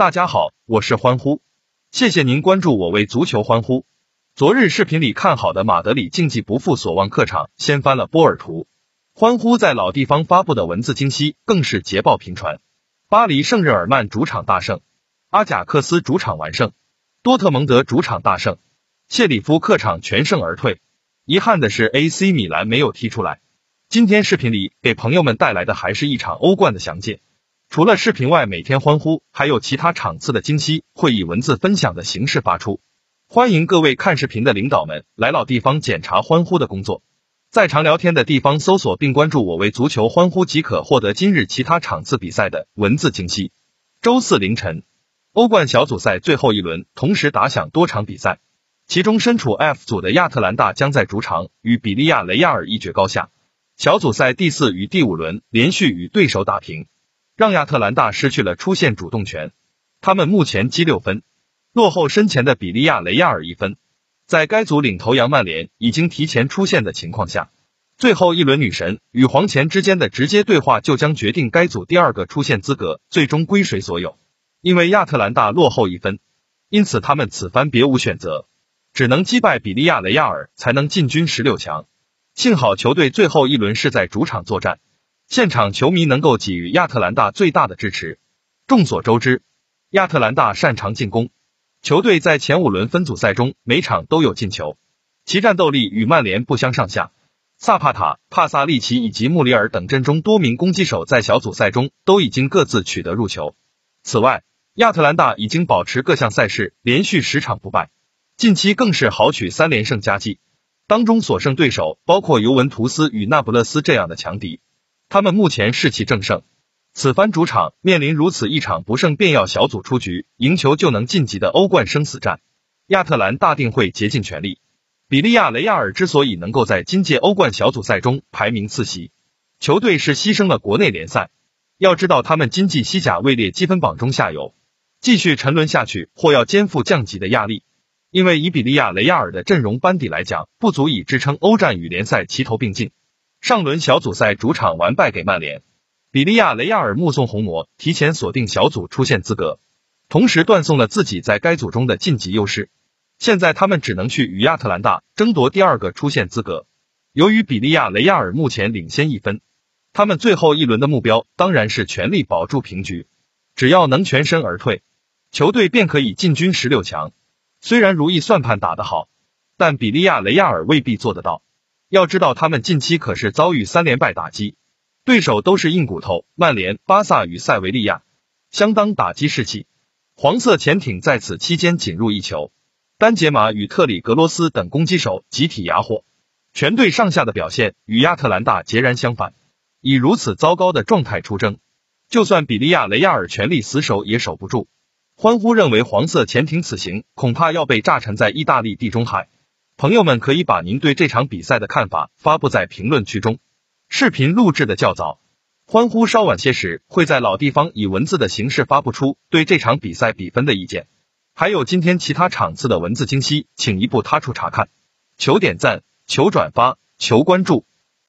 大家好，我是欢呼，谢谢您关注我为足球欢呼。昨日视频里看好的马德里竞技不负所望，客场掀翻了波尔图。欢呼在老地方发布的文字惊喜更是捷报频传。巴黎圣日耳曼主场大胜，阿贾克斯主场完胜，多特蒙德主场大胜，谢里夫客场全胜而退。遗憾的是，AC 米兰没有踢出来。今天视频里给朋友们带来的还是一场欧冠的详解。除了视频外，每天欢呼还有其他场次的惊喜会以文字分享的形式发出。欢迎各位看视频的领导们来老地方检查欢呼的工作。在常聊天的地方搜索并关注我为足球欢呼即可获得今日其他场次比赛的文字惊喜。周四凌晨，欧冠小组赛最后一轮同时打响多场比赛，其中身处 F 组的亚特兰大将在主场与比利亚雷亚尔一决高下。小组赛第四与第五轮连续与对手打平，让亚特兰大失去了出线主动权。他们目前积六分，落后身前的比利亚雷亚尔一分。在该组领头羊曼联已经提前出线的情况下，最后一轮女神与黄前之间的直接对话就将决定该组第二个出线资格最终归谁所有。因为亚特兰大落后一分，因此他们此番别无选择，只能击败比利亚雷亚尔才能进军十六强。幸好球队最后一轮是在主场作战，现场球迷能够给予亚特兰大最大的支持。众所周知，亚特兰大擅长进攻。球队在前五轮分组赛中每场都有进球，其战斗力与曼联不相上下。萨帕塔、帕萨利奇以及穆里尔等阵中多名攻击手在小组赛中都已经各自取得入球。此外，亚特兰大已经保持各项赛事连续十场不败，近期更是豪取三连胜佳绩，当中所胜对手包括尤文图斯与那不勒斯这样的强敌，他们目前士气正盛。此番主场面临如此一场不胜便要小组出局、赢球就能晋级的欧冠生死战，亚特兰大定会竭尽全力。比利亚雷亚尔之所以能够在今届欧冠小组赛中排名次席，球队是牺牲了国内联赛。要知道，他们今季西甲位列积分榜中下游，继续沉沦下去或要肩负降级的压力。因为以比利亚雷亚尔的阵容班底来讲，不足以支撑欧战与联赛齐头并进。上轮小组赛主场完败给曼联。比利亚雷亚尔目送红魔提前锁定小组出线资格，同时断送了自己在该组中的晋级优势。现在他们只能去与亚特兰大争夺第二个出线资格。由于比利亚雷亚尔目前领先一分，他们最后一轮的目标当然是全力保住平局。只要能全身而退，球队便可以进军十六强。虽然如意算盘打得好，但比利亚雷亚尔未必做得到。要知道，他们近期可是遭遇三连败打击。对手都是硬骨头，曼联、巴萨与塞维利亚，相当打击士气。黄色潜艇在此期间仅入一球，丹杰马与特里格罗斯等攻击手集体哑火。全队上下的表现与亚特兰大截然相反，以如此糟糕的状态出征，就算比利亚雷亚尔全力死守也守不住。欢呼认为黄色潜艇此行恐怕要被炸沉在意大利地中海。朋友们可以把您对这场比赛的看法发布在评论区中。视频录制的较早，欢呼稍晚些时会在老地方以文字的形式发布出对这场比赛比分的意见，还有今天其他场次的文字清晰，请移步他处查看。求点赞，求转发，求关注。